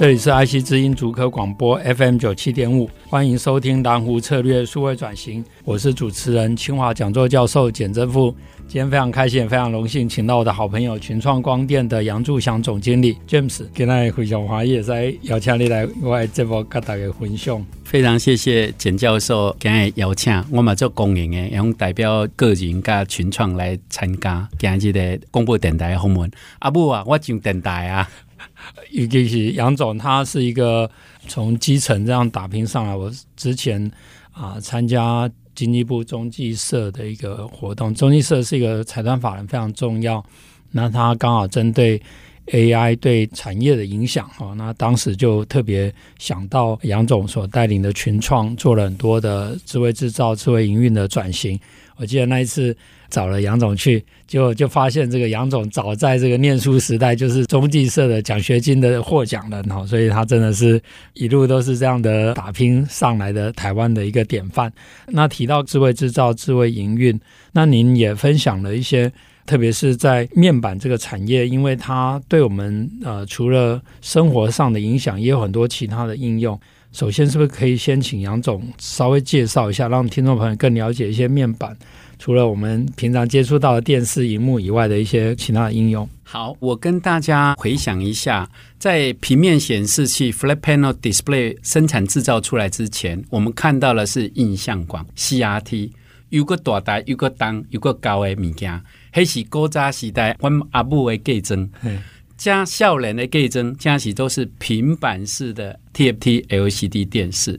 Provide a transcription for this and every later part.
这里是爱惜之音主科广播 FM 九七点五，欢迎收听蓝湖策略数位转型，我是主持人清华讲座教授简正富。今天非常开心，也非常荣幸，请到我的好朋友群创光电的杨柱祥总经理 James，今天非常欢迎在邀请你来我的节目跟大家分享。非常谢谢简教授今日邀请，我们做公营的，用代表个人加群创来参加今日的广播电台访问。阿母啊，我上电台啊。尤其是杨总，他是一个从基层这样打拼上来。我之前啊参加经济部中计社的一个活动，中计社是一个财团法人，非常重要。那他刚好针对 AI 对产业的影响，哈，那当时就特别想到杨总所带领的群创，做了很多的智慧制造、智慧营运的转型。我记得那一次。找了杨总去，结果就发现这个杨总早在这个念书时代就是中计社的奖学金的获奖人哈，所以他真的是一路都是这样的打拼上来的台湾的一个典范。那提到智慧制造、智慧营运，那您也分享了一些，特别是在面板这个产业，因为它对我们呃除了生活上的影响，也有很多其他的应用。首先，是不是可以先请杨总稍微介绍一下，让听众朋友更了解一些面板？除了我们平常接触到的电视荧幕以外的一些其他的应用。好，我跟大家回想一下，在平面显示器 （Flat Panel Display） 生产制造出来之前，我们看到的是印象管 （CRT），有个大台，有个当，有个高的物件。那是古早时代，我们阿母的计钟，加笑脸的计针，加起都是平板式的 TFT LCD 电视。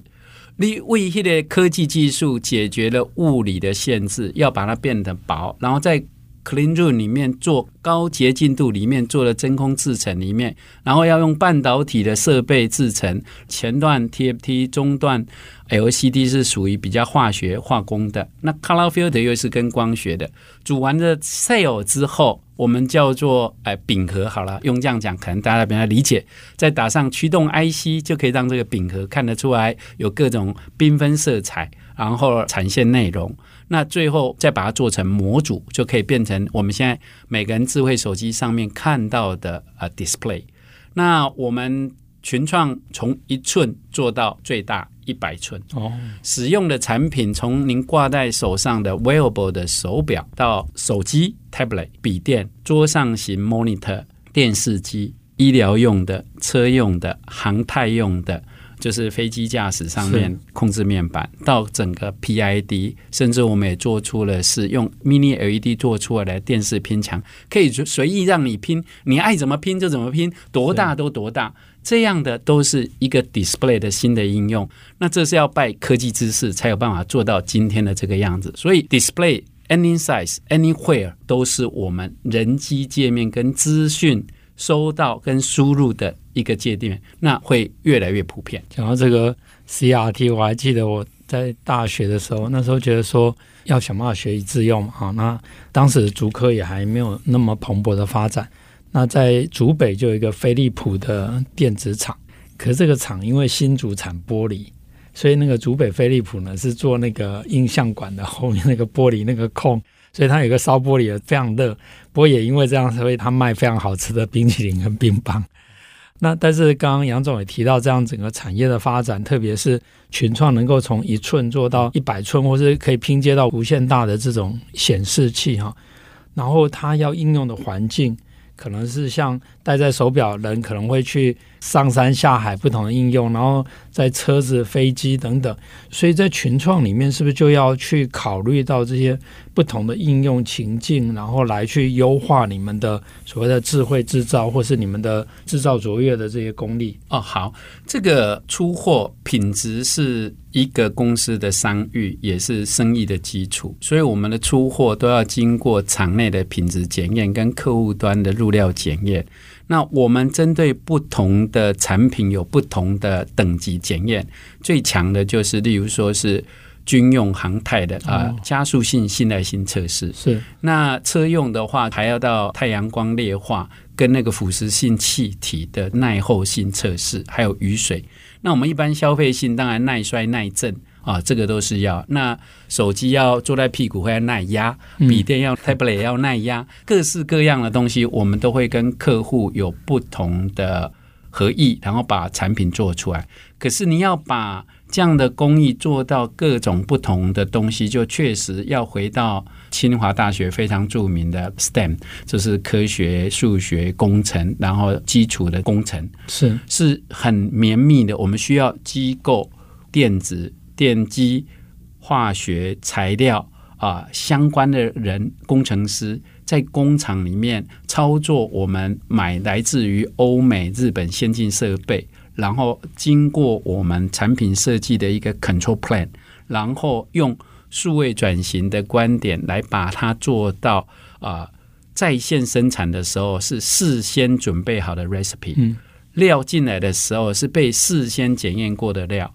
你为这个科技技术解决了物理的限制，要把它变得薄，然后在 clean room 里面做高洁净度，里面做了真空制程里面，然后要用半导体的设备制程，前段 TFT，中段 LCD 是属于比较化学化工的，那 color filter 又是跟光学的，组完的 cell 之后。我们叫做哎饼盒好了，用这样讲可能大家比较理解。再打上驱动 IC，就可以让这个饼盒看得出来有各种缤纷色彩，然后产线内容。那最后再把它做成模组，就可以变成我们现在每个人智慧手机上面看到的呃 display。那我们群创从一寸做到最大。一百寸。哦，使用的产品从您挂在手上的 wearable 的手表，到手机、tablet、笔电、桌上型 monitor、电视机、医疗用的、车用的、航太用的，就是飞机驾驶上面控制面板，到整个 PID，甚至我们也做出了是用 mini LED 做出来的电视拼墙，可以随意让你拼，你爱怎么拼就怎么拼，多大都多大。这样的都是一个 display 的新的应用，那这是要拜科技知识才有办法做到今天的这个样子。所以 display any size anywhere 都是我们人机界面跟资讯收到跟输入的一个界面，那会越来越普遍。讲到这个 CRT，我还记得我在大学的时候，那时候觉得说要想办法学以致用嘛，那当时竹科也还没有那么蓬勃的发展。那在竹北就有一个飞利浦的电子厂，可是这个厂因为新竹产玻璃，所以那个竹北飞利浦呢是做那个映像管的后面那个玻璃那个空，所以它有个烧玻璃的非常热。不过也因为这样，所以它卖非常好吃的冰淇淋跟冰棒。那但是刚刚杨总也提到，这样整个产业的发展，特别是群创能够从一寸做到一百寸，或是可以拼接到无限大的这种显示器哈，然后它要应用的环境。可能是像戴在手表人可能会去上山下海不同的应用，然后在车子、飞机等等，所以在群创里面是不是就要去考虑到这些不同的应用情境，然后来去优化你们的所谓的智慧制造，或是你们的制造卓越的这些功力？哦，好，这个出货品质是一个公司的商誉，也是生意的基础，所以我们的出货都要经过厂内的品质检验跟客户端的入料检验。那我们针对不同的产品有不同的等级检验，最强的就是例如说是军用航太的啊、呃、加速性信赖性测试。是，那车用的话还要到太阳光劣化跟那个腐蚀性气体的耐候性测试，还有雨水。那我们一般消费性当然耐摔耐震。啊，这个都是要。那手机要坐在屁股会要耐压，笔电要 tablet 要耐压，各式各样的东西，我们都会跟客户有不同的合意，然后把产品做出来。可是你要把这样的工艺做到各种不同的东西，就确实要回到清华大学非常著名的 STEM，就是科学、数学、工程，然后基础的工程是是很绵密的。我们需要机构、电子。电机、化学、材料啊，相关的人，工程师在工厂里面操作，我们买来自于欧美、日本先进设备，然后经过我们产品设计的一个 control plan，然后用数位转型的观点来把它做到啊，在线生产的时候是事先准备好的 recipe，嗯，料进来的时候是被事先检验过的料。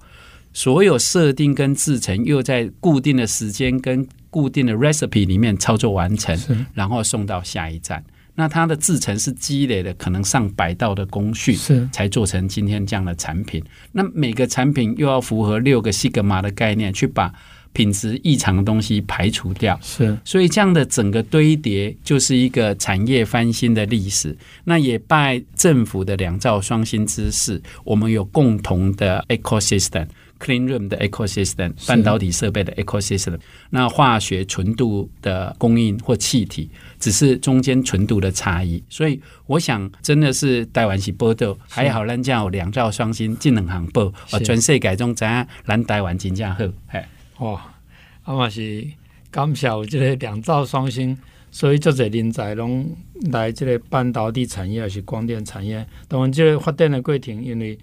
所有设定跟制成又在固定的时间跟固定的 recipe 里面操作完成，然后送到下一站。那它的制成是积累了可能上百道的工序，是才做成今天这样的产品。那每个产品又要符合六个西格玛的概念，去把品质异常的东西排除掉。是，所以这样的整个堆叠就是一个产业翻新的历史。那也拜政府的两造双新之势，我们有共同的 ecosystem。Clean room 的 ecosystem，半导体设备的 ecosystem，那化学纯度的供应或气体，只是中间纯度的差异。所以我想，真的是台湾是宝岛，还好咱家有两兆双星，进两行报，啊，全世界中怎样，咱台湾真正好。嘿，哇，阿嘛是感谢有这个两兆双星，所以这些人才拢来这个半导体产业还是光电产业，当然这个发展的过程，因为。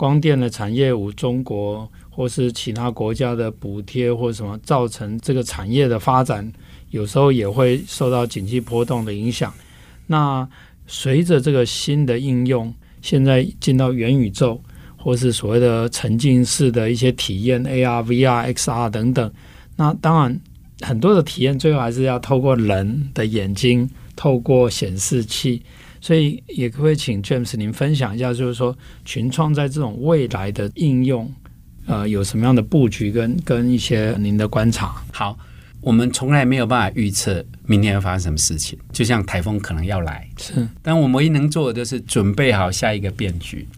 光电的产业无中国或是其他国家的补贴或什么，造成这个产业的发展，有时候也会受到景气波动的影响。那随着这个新的应用，现在进到元宇宙，或是所谓的沉浸式的一些体验，AR、VR、XR 等等，那当然很多的体验最后还是要透过人的眼睛，透过显示器。所以也可以请 James 您分享一下，就是说群创在这种未来的应用，呃，有什么样的布局跟跟一些您的观察？好，我们从来没有办法预测明天会发生什么事情，就像台风可能要来，是，但我们唯一能做的就是准备好下一个变局。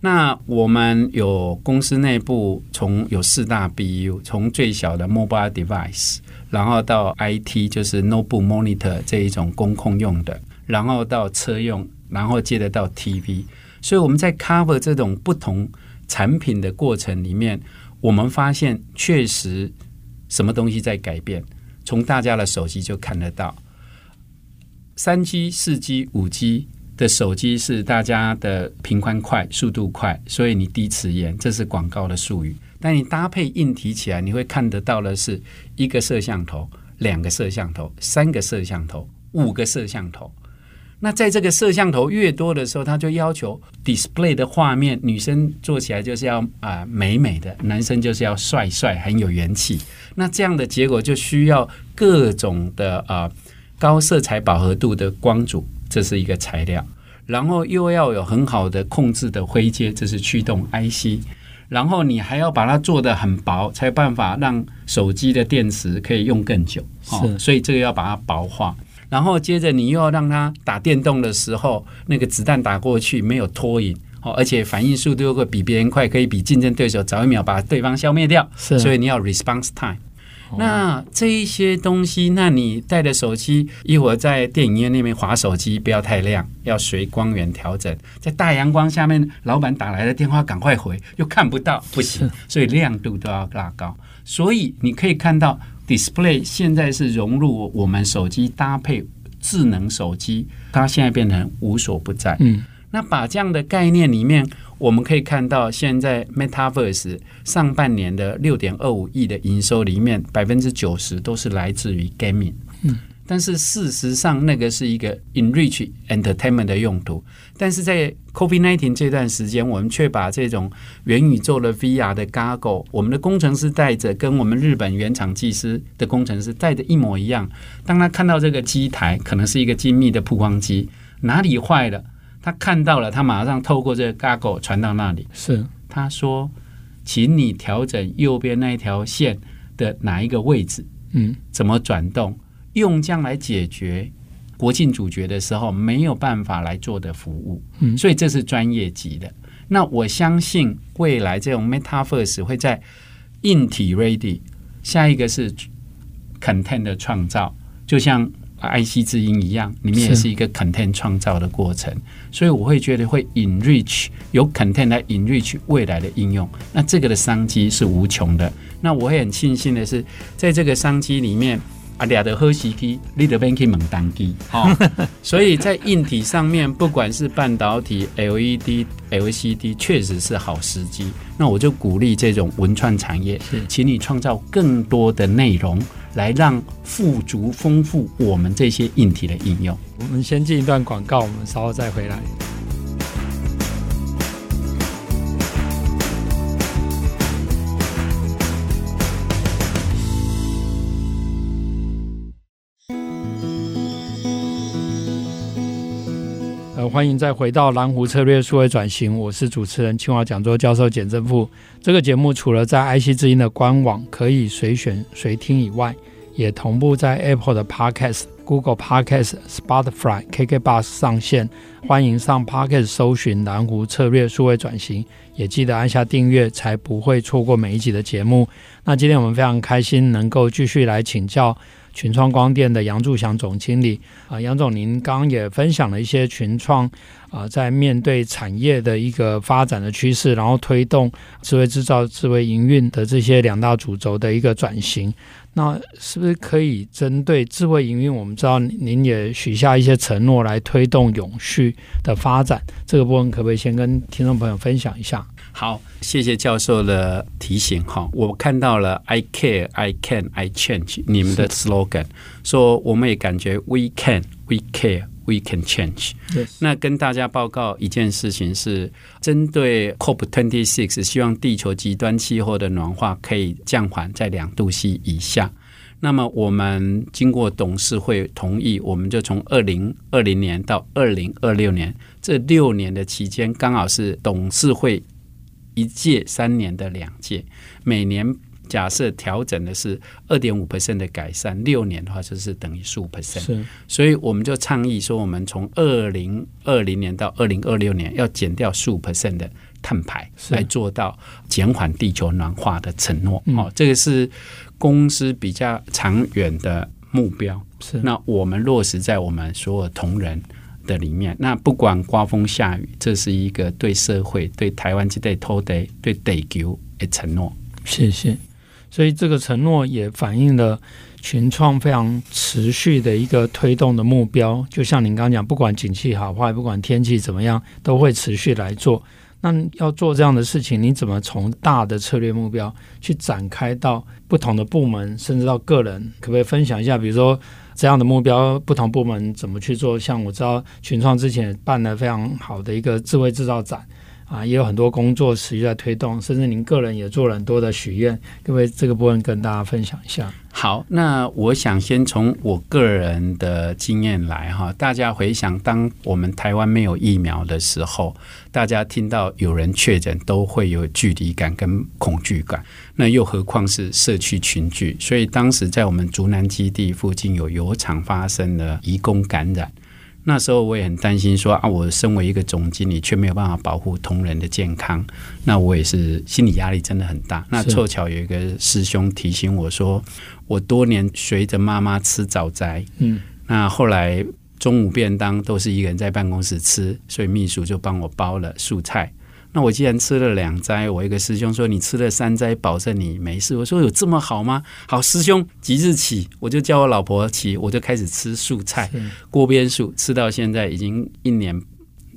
那我们有公司内部从有四大 BU，从最小的 mobile device，然后到 IT，就是 notebook monitor 这一种工控用的。然后到车用，然后接着到 TV，所以我们在 cover 这种不同产品的过程里面，我们发现确实什么东西在改变。从大家的手机就看得到，三 G、四 G、五 G 的手机是大家的频宽快、速度快，所以你低迟延，这是广告的术语。但你搭配硬体起来，你会看得到的是一个摄像头、两个摄像头、三个摄像头、五个摄像头。那在这个摄像头越多的时候，他就要求 display 的画面，女生做起来就是要啊、呃、美美的，男生就是要帅帅，很有元气。那这样的结果就需要各种的啊、呃、高色彩饱和度的光组，这是一个材料。然后又要有很好的控制的灰阶，这是驱动 IC。然后你还要把它做得很薄，才有办法让手机的电池可以用更久。哦、所以这个要把它薄化。然后接着你又要让它打电动的时候，那个子弹打过去没有拖影，哦，而且反应速度又会比别人快，可以比竞争对手早一秒把对方消灭掉。是，所以你要 response time。那这一些东西，那你带着手机一会儿在电影院那边划手机，不要太亮，要随光源调整。在大阳光下面，老板打来的电话赶快回，又看不到，不行，所以亮度都要拉高。所以你可以看到。Display 现在是融入我们手机搭配智能手机，它现在变成无所不在。嗯，那把这样的概念里面，我们可以看到，现在 Metaverse 上半年的六点二五亿的营收里面，百分之九十都是来自于 Gaming。嗯但是事实上那个是一个 enrich entertainment 的用途。但是在 COVID-19 这段时间，我们却把这种元宇宙的 VR 的 g a g g l e 我们的工程师带着，跟我们日本原厂技师的工程师带的一模一样。当他看到这个机台，可能是一个精密的曝光机，哪里坏了，他看到了，他马上透过这个 g a g g l e 传到那里。是，他说，请你调整右边那一条线的哪一个位置，嗯，怎么转动，用这样来解决。国庆主角的时候没有办法来做的服务，嗯，所以这是专业级的。那我相信未来这种 Metaverse 会在硬体 ready，下一个是 content 的创造，就像 IC 之音一样，里面也是一个 content 创造的过程。所以我会觉得会 enrich 有 content 来 enrich 未来的应用，那这个的商机是无穷的。那我会很庆幸的是，在这个商机里面。啊，俩的喝西机，你得边去猛当机，哦，所以在硬体上面，不管是半导体、LED、LCD，确实是好时机。那我就鼓励这种文创产业，请你创造更多的内容，来让富足丰富我们这些硬体的应用。我们先进一段广告，我们稍后再回来。欢迎再回到蓝湖策略数位转型，我是主持人清华讲座教授简正富。这个节目除了在 IC 之音的官网可以随选随听以外，也同步在 Apple 的 Podcast、Google Podcast、Spotify、KKBox 上线。欢迎上 Podcast 搜寻蓝湖策略数位转型，也记得按下订阅，才不会错过每一集的节目。那今天我们非常开心能够继续来请教。群创光电的杨柱祥总经理啊，杨总，您刚刚也分享了一些群创啊，在面对产业的一个发展的趋势，然后推动智慧制造、智慧营运的这些两大主轴的一个转型。那是不是可以针对智慧营运？我们知道您也许下一些承诺来推动永续的发展，这个部分可不可以先跟听众朋友分享一下？好，谢谢教授的提醒哈。我看到了 I care, I can, I change 你们的 slogan，说我们也感觉 We can, We care, We can change。那跟大家报告一件事情是，针对 COP twenty six，希望地球极端气候的暖化可以降缓在两度 C 以下。那么我们经过董事会同意，我们就从二零二零年到二零二六年这六年的期间，刚好是董事会。一届三年的两届，每年假设调整的是二点五 percent 的改善，六年的话就是等于十五 percent。是，所以我们就倡议说，我们从二零二零年到二零二六年要减掉十五 percent 的碳排，来做到减缓地球暖化的承诺。哦，这个是公司比较长远的目标。是，那我们落实在我们所有同仁的里面，那不管刮风下雨，这是一个对社会、对台湾这对土地、对地球的承诺。谢谢。所以这个承诺也反映了群创非常持续的一个推动的目标。就像您刚刚讲，不管景气好坏，不管天气怎么样，都会持续来做。那要做这样的事情，你怎么从大的策略目标去展开到不同的部门，甚至到个人？可不可以分享一下？比如说。这样的目标，不同部门怎么去做？像我知道群创之前办了非常好的一个智慧制造展啊，也有很多工作持续在推动，甚至您个人也做了很多的许愿，各位这个部分跟大家分享一下？好，那我想先从我个人的经验来哈，大家回想，当我们台湾没有疫苗的时候，大家听到有人确诊都会有距离感跟恐惧感，那又何况是社区群聚？所以当时在我们竹南基地附近有油厂发生了移工感染。那时候我也很担心说，说啊，我身为一个总经理，却没有办法保护同仁的健康，那我也是心理压力真的很大。那凑巧有一个师兄提醒我说，我多年随着妈妈吃早斋，嗯，那后来中午便当都是一个人在办公室吃，所以秘书就帮我包了素菜。那我既然吃了两斋，我一个师兄说，你吃了三斋，保证你没事。我说有这么好吗？好，师兄即日起我就叫我老婆起，我就开始吃素菜，锅边素，吃到现在已经一年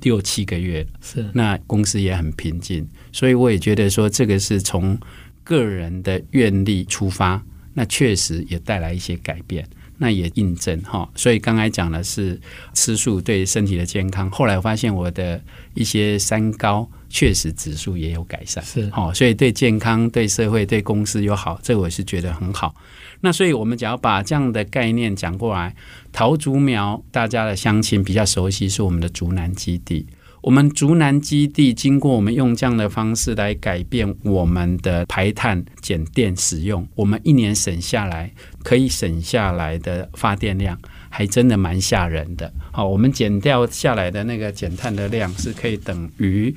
六七个月了。是，那公司也很平静，所以我也觉得说这个是从个人的愿力出发，那确实也带来一些改变。那也印证哈。所以刚才讲的是吃素对身体的健康，后来我发现我的一些三高确实指数也有改善，是好，所以对健康、对社会、对公司又好，这我是觉得很好。那所以我们只要把这样的概念讲过来，桃竹苗大家的乡亲比较熟悉，是我们的竹南基地。我们竹南基地经过我们用这样的方式来改变我们的排碳减电使用，我们一年省下来可以省下来的发电量，还真的蛮吓人的。好，我们减掉下来的那个减碳的量是可以等于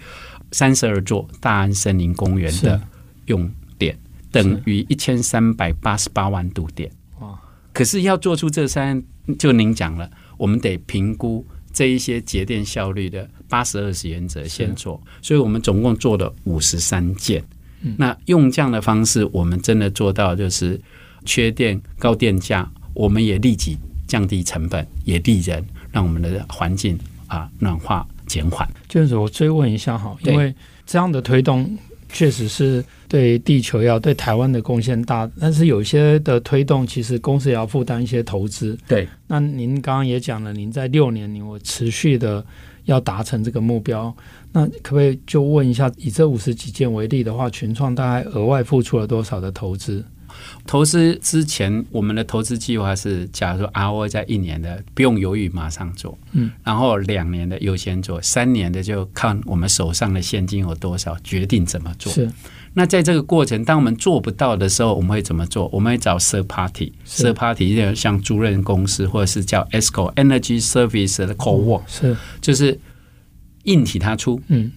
三十二座大安森林公园的用电，等于一千三百八十八万度电。哇！可是要做出这三，就您讲了，我们得评估。这一些节电效率的八十二十原则先做，所以我们总共做了五十三件。那用这样的方式，我们真的做到就是缺电高电价，我们也立即降低成本，也利人，让我们的环境啊暖化减缓。就是我追问一下哈，因为这样的推动。确实是对地球要对台湾的贡献大，但是有些的推动，其实公司也要负担一些投资。对，那您刚刚也讲了，您在六年，您我持续的要达成这个目标，那可不可以就问一下，以这五十几件为例的话，群创大概额外付出了多少的投资？投资之前，我们的投资计划是，假如说 ROI 在一年的，不用犹豫，马上做。嗯，然后两年的优先做，三年的就看我们手上的现金有多少，决定怎么做。是。那在这个过程，当我们做不到的时候，我们会怎么做？我们会找 third party，third party 就像租赁公司，或者是叫 ESCO Energy Service 的 Co-work，是，就是硬体他出，嗯，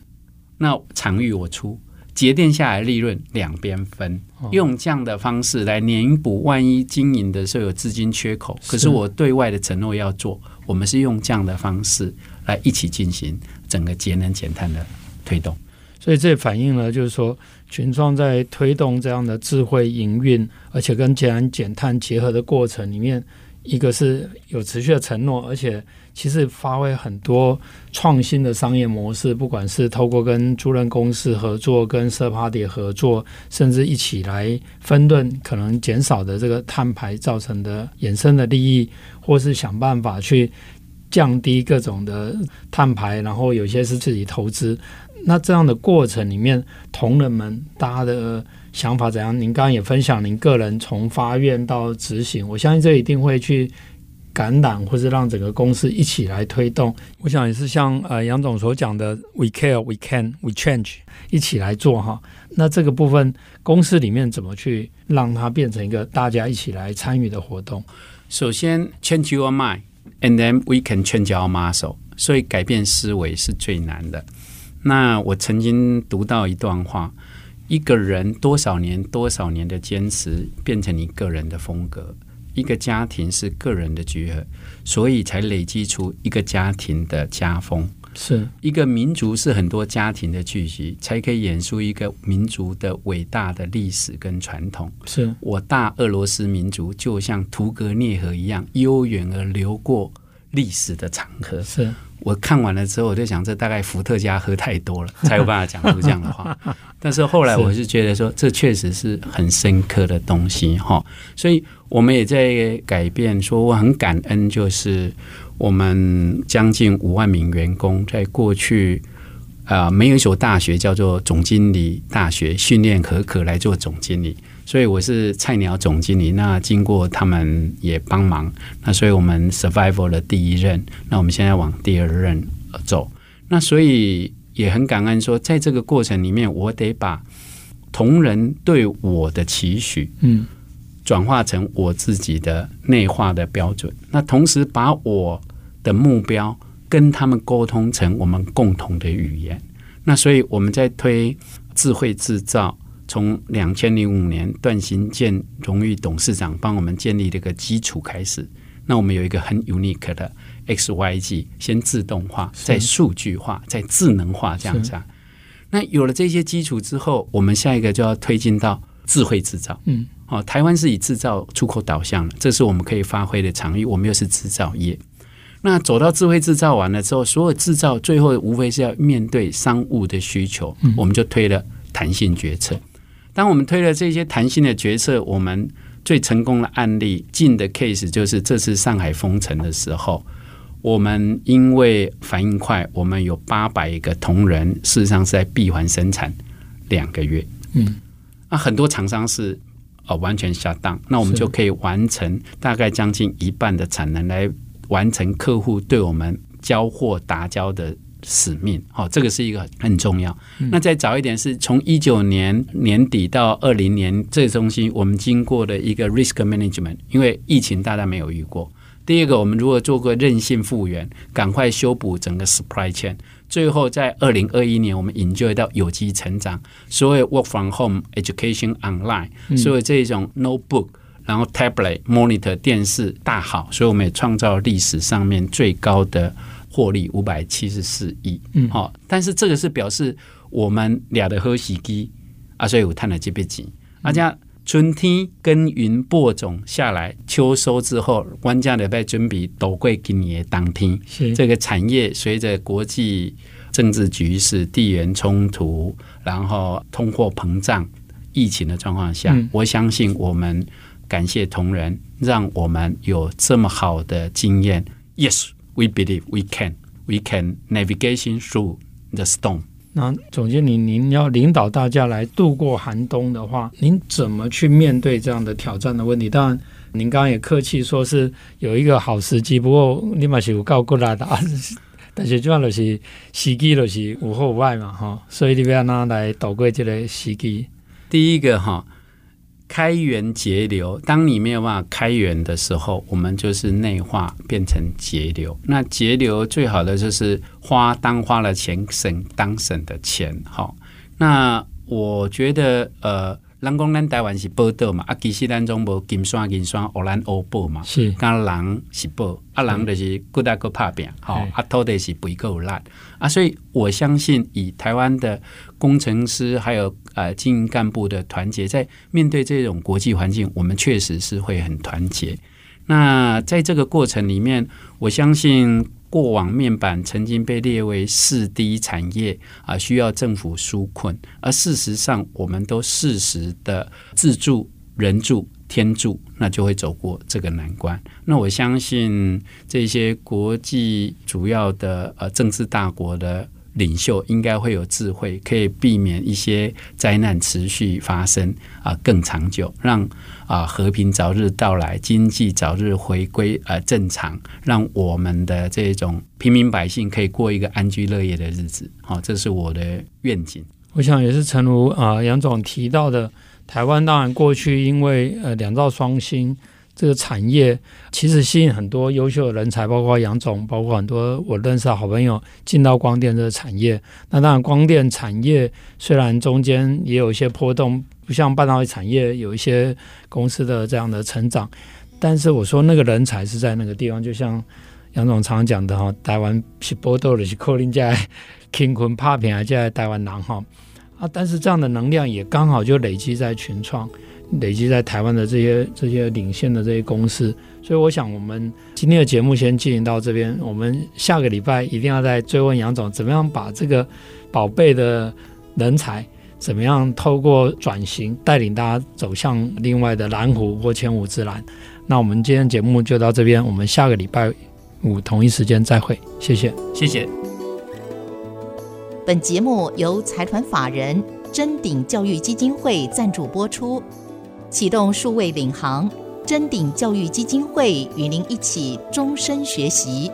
那场域我出。节电下来利润两边分，用这样的方式来弥补万一经营的时候有资金缺口。可是我对外的承诺要做，我们是用这样的方式来一起进行整个节能减碳的推动。所以这反映了就是说，群创在推动这样的智慧营运，而且跟节能减碳结合的过程里面，一个是有持续的承诺，而且。其实发挥很多创新的商业模式，不管是透过跟租赁公司合作、跟 third party 合作，甚至一起来分润可能减少的这个碳排造成的衍生的利益，或是想办法去降低各种的碳排，然后有些是自己投资。那这样的过程里面，同仁们大家的想法怎样？您刚刚也分享您个人从发愿到执行，我相信这一定会去。感染，或是让整个公司一起来推动，我想也是像呃杨总所讲的，we care, we can, we change，一起来做哈。那这个部分公司里面怎么去让它变成一个大家一起来参与的活动？首先，change your mind，and then we can change our muscle。所以改变思维是最难的。那我曾经读到一段话：一个人多少年多少年的坚持，变成你个人的风格。一个家庭是个人的聚合，所以才累积出一个家庭的家风。是一个民族是很多家庭的聚集，才可以演出一个民族的伟大的历史跟传统。是我大俄罗斯民族就像图格涅河一样悠远而流过历史的长河。是。我看完了之后，我就想，这大概伏特加喝太多了，才有办法讲出这样的话。但是后来我是觉得说，这确实是很深刻的东西哈。所以我们也在改变，说我很感恩，就是我们将近五万名员工，在过去啊，没有一所大学叫做总经理大学训练可可来做总经理。所以我是菜鸟总经理，那经过他们也帮忙，那所以我们 survival 的第一任，那我们现在往第二任走，那所以也很感恩说，在这个过程里面，我得把同仁对我的期许，嗯，转化成我自己的内化的标准，那同时把我的目标跟他们沟通成我们共同的语言，那所以我们在推智慧制造。从两千零五年段行健荣誉董事长帮我们建立这个基础开始，那我们有一个很 unique 的 XYG，先自动化，再数据化，再智能化这样子。那有了这些基础之后，我们下一个就要推进到智慧制造。嗯，哦，台湾是以制造出口导向的，这是我们可以发挥的场域。我们又是制造业，那走到智慧制造完了之后，所有制造最后无非是要面对商务的需求，我们就推了弹性决策。当我们推了这些弹性的决策，我们最成功的案例，近的 case 就是这次上海封城的时候，我们因为反应快，我们有八百个同仁，事实上是在闭环生产两个月。嗯，那很多厂商是呃完全 shut down，那我们就可以完成大概将近一半的产能，来完成客户对我们交货达交的。使命，好，这个是一个很重要。那再早一点，是从一九年年底到二零年，这个东西我们经过的一个 risk management，因为疫情大家没有遇过。第二个，我们如果做个韧性复原，赶快修补整个 supply chain。最后，在二零二一年，我们 enjoy 到有机成长，所有 work from home、education online，所有这种 notebook，然后 tablet、monitor、电视大好，所以我们也创造历史上面最高的。获利五百七十四亿，嗯，好，但是这个是表示我们俩的喝喜机啊，所以我谈了这笔钱。而且春天耕耘播种下来，秋收之后，官家的在准备倒过今年的当天。是这个产业随着国际政治局势、地缘冲突，然后通货膨胀、疫情的状况下，嗯，我相信我们感谢同仁，让我们有这么好的经验。Yes。We believe we can, we can navigation through the storm。那总经理，您要领导大家来度过寒冬的话，您怎么去面对这样的挑战的问题？当然，您刚刚也客气说是有一个好时机，不过你嘛是有告过来的啊。但是主要的是时机就是无后外嘛，哈。所以你要拿来度过这个时机。第一个哈。开源节流，当你没有办法开源的时候，我们就是内化变成节流。那节流最好的就是花当花了钱，省当省的钱。好，那我觉得呃。人讲咱台湾是宝岛嘛，啊，其实咱总无金山银山，乌兰乌宝嘛。是，讲人是宝，啊，人就是各大各拍拼，吼，啊，土地是肥够烂，啊，所以我相信以台湾的工程师还有呃经营干部的团结，在面对这种国际环境，我们确实是会很团结。那在这个过程里面，我相信。过往面板曾经被列为四 D 产业啊，需要政府纾困。而事实上，我们都适时的自助、人助、天助，那就会走过这个难关。那我相信这些国际主要的呃政治大国的。领袖应该会有智慧，可以避免一些灾难持续发生啊，更长久，让啊和平早日到来，经济早日回归呃正常，让我们的这种平民百姓可以过一个安居乐业的日子。好，这是我的愿景。我想也是，诚如啊杨总提到的，台湾当然过去因为呃两造双星。这个产业其实吸引很多优秀的人才，包括杨总，包括很多我认识的好朋友进到光电这个产业。那当然，光电产业虽然中间也有一些波动，不像半导体产业有一些公司的这样的成长，但是我说那个人才是在那个地方，就像杨总常讲的哈，台湾是宝岛的是靠人家乾坤拍拼，还在台湾人哈啊，但是这样的能量也刚好就累积在群创。累积在台湾的这些这些领先的这些公司，所以我想我们今天的节目先进行到这边，我们下个礼拜一定要再追问杨总，怎么样把这个宝贝的人才，怎么样透过转型带领大家走向另外的蓝湖或千湖之蓝。那我们今天节目就到这边，我们下个礼拜五同一时间再会，谢谢，谢谢。本节目由财团法人臻鼎教育基金会赞助播出。启动数位领航，臻鼎教育基金会与您一起终身学习。